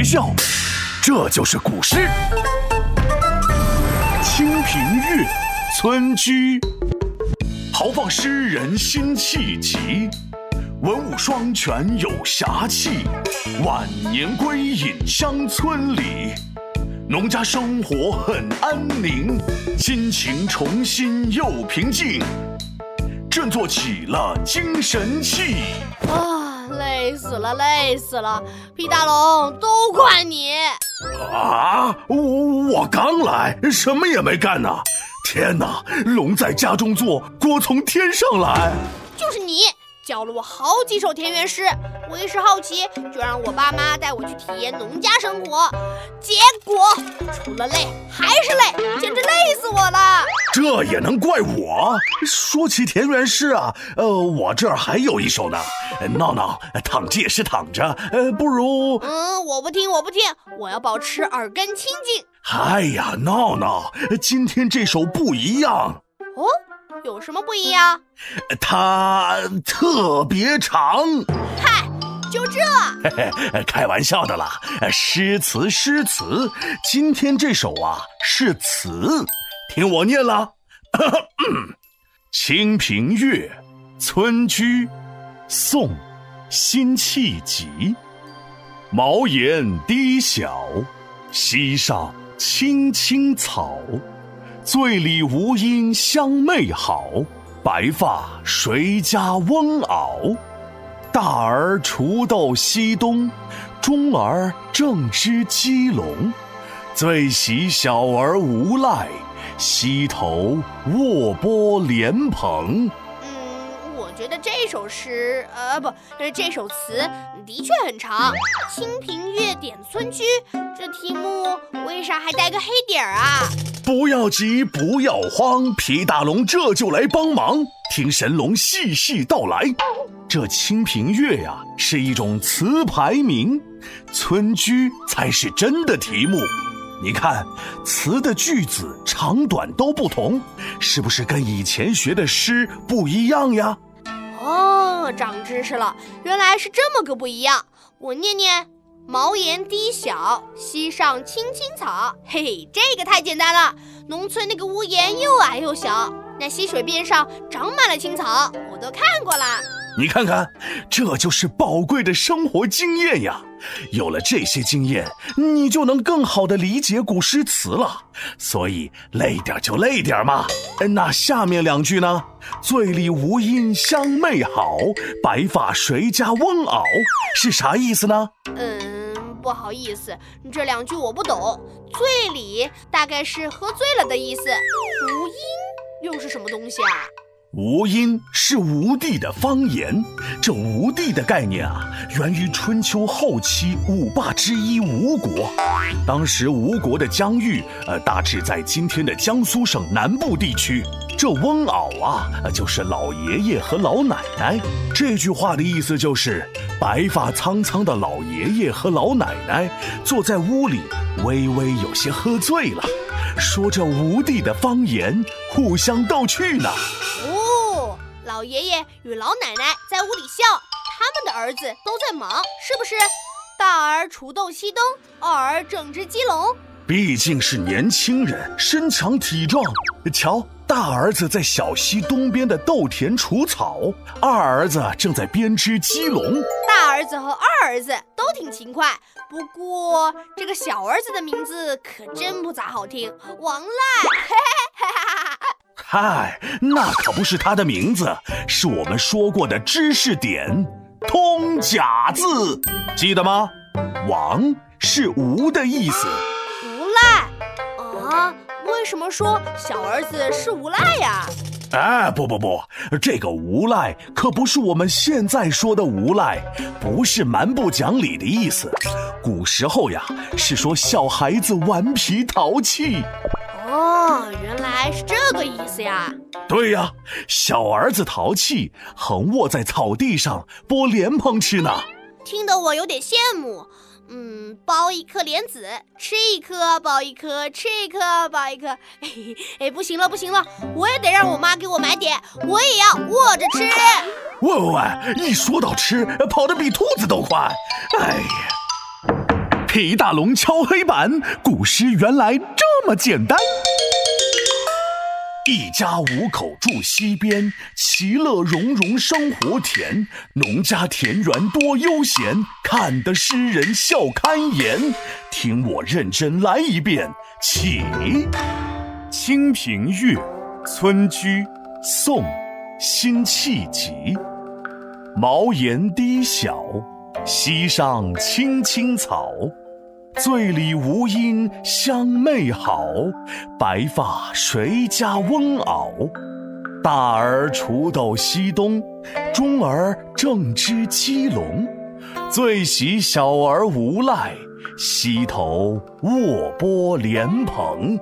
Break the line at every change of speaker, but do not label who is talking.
别笑，这就是古诗《清平乐·村居》，豪放诗人辛弃疾，文武双全有侠气，晚年归隐乡村里。农家生活很安宁，心情重新又平静，振作起了精神气。
啊，累死了，累死了！皮大龙，都怪你！
啊，我我刚来，什么也没干呢。天哪，龙在家中坐，锅从天上来。
就是你。教了我好几首田园诗，我一时好奇，就让我爸妈带我去体验农家生活。结果除了累还是累，简直累死我了。
这也能怪我？说起田园诗啊，呃，我这儿还有一首呢。闹闹，躺着也是躺着，呃，不如……
嗯，我不听，我不听，我要保持耳根清净。
哎呀，闹闹，今天这首不一样。
哦。有什么不一样？
它特别长。
嗨，就这？
嘿嘿，开玩笑的啦。诗词诗词，今天这首啊是词，听我念了。《清平乐·村居》，宋·辛弃疾。茅檐低小，溪上青青草。醉里吴音相媚好，白发谁家翁媪？大儿锄豆溪东，中儿正织鸡笼。最喜小儿无赖，溪头卧剥莲蓬。
嗯，我觉得这首诗，呃，不，这首词的确很长，《清平乐·点村居》这题目为啥还带个黑点儿啊？
不要急，不要慌，皮大龙这就来帮忙，听神龙细细道来。这《清平乐》呀，是一种词牌名，村居才是真的题目。你看，词的句子长短都不同，是不是跟以前学的诗不一样呀？
哦，长知识了，原来是这么个不一样。我念念：茅檐低小，溪上青青草。嘿嘿，这个太简单了。农村那个屋檐又矮又小，那溪水边上长满了青草，我都看过了。
你看看，这就是宝贵的生活经验呀！有了这些经验，你就能更好的理解古诗词了。所以累点就累点嘛。那下面两句呢？醉里吴音相媚好，白发谁家翁媪，是啥意思呢？
嗯，不好意思，这两句我不懂。醉里大概是喝醉了的意思，吴音又是什么东西啊？
吴音是吴地的方言，这吴地的概念啊，源于春秋后期五霸之一吴国。当时吴国的疆域，呃，大致在今天的江苏省南部地区。这翁媪啊，就是老爷爷和老奶奶。这句话的意思就是，白发苍苍的老爷爷和老奶奶坐在屋里，微微有些喝醉了，说着吴地的方言，互相逗趣呢。
哦老爷爷与老奶奶在屋里笑，他们的儿子都在忙，是不是？大儿锄豆溪东，二儿正织鸡笼。
毕竟是年轻人，身强体壮。瞧，大儿子在小溪东边的豆田除草，二儿子正在编织鸡笼。
儿子和二儿子都挺勤快，不过这个小儿子的名字可真不咋好听，王赖。嘿嘿哈哈。
嗨，那可不是他的名字，是我们说过的知识点“通假字”，记得吗？王是无的意思。
无赖啊？为什么说小儿子是无赖呀？
哎，不不不，这个无赖可不是我们现在说的无赖，不是蛮不讲理的意思。古时候呀，是说小孩子顽皮淘气。
哦，原来是这个意思呀！
对呀，小儿子淘气，横卧在草地上剥莲蓬吃呢。
听得我有点羡慕。嗯，剥一颗莲子，吃一颗；剥一颗，吃一颗；剥一颗。哎，不行了，不行了，我也得让我妈给我买点，我也要握着吃。
喂喂喂，一说到吃，跑得比兔子都快。哎呀！皮大龙敲黑板，古诗原来这么简单。一家五口住西边，其乐融融生活甜。农家田园多悠闲，看得诗人笑开颜。听我认真来一遍，起。《清平乐·村居》宋·辛弃疾。茅檐低小，溪上青青草。醉里吴音相媚好，白发谁家翁媪？大儿锄豆溪东，中儿正织鸡笼。最喜小儿无赖，溪头卧剥莲蓬。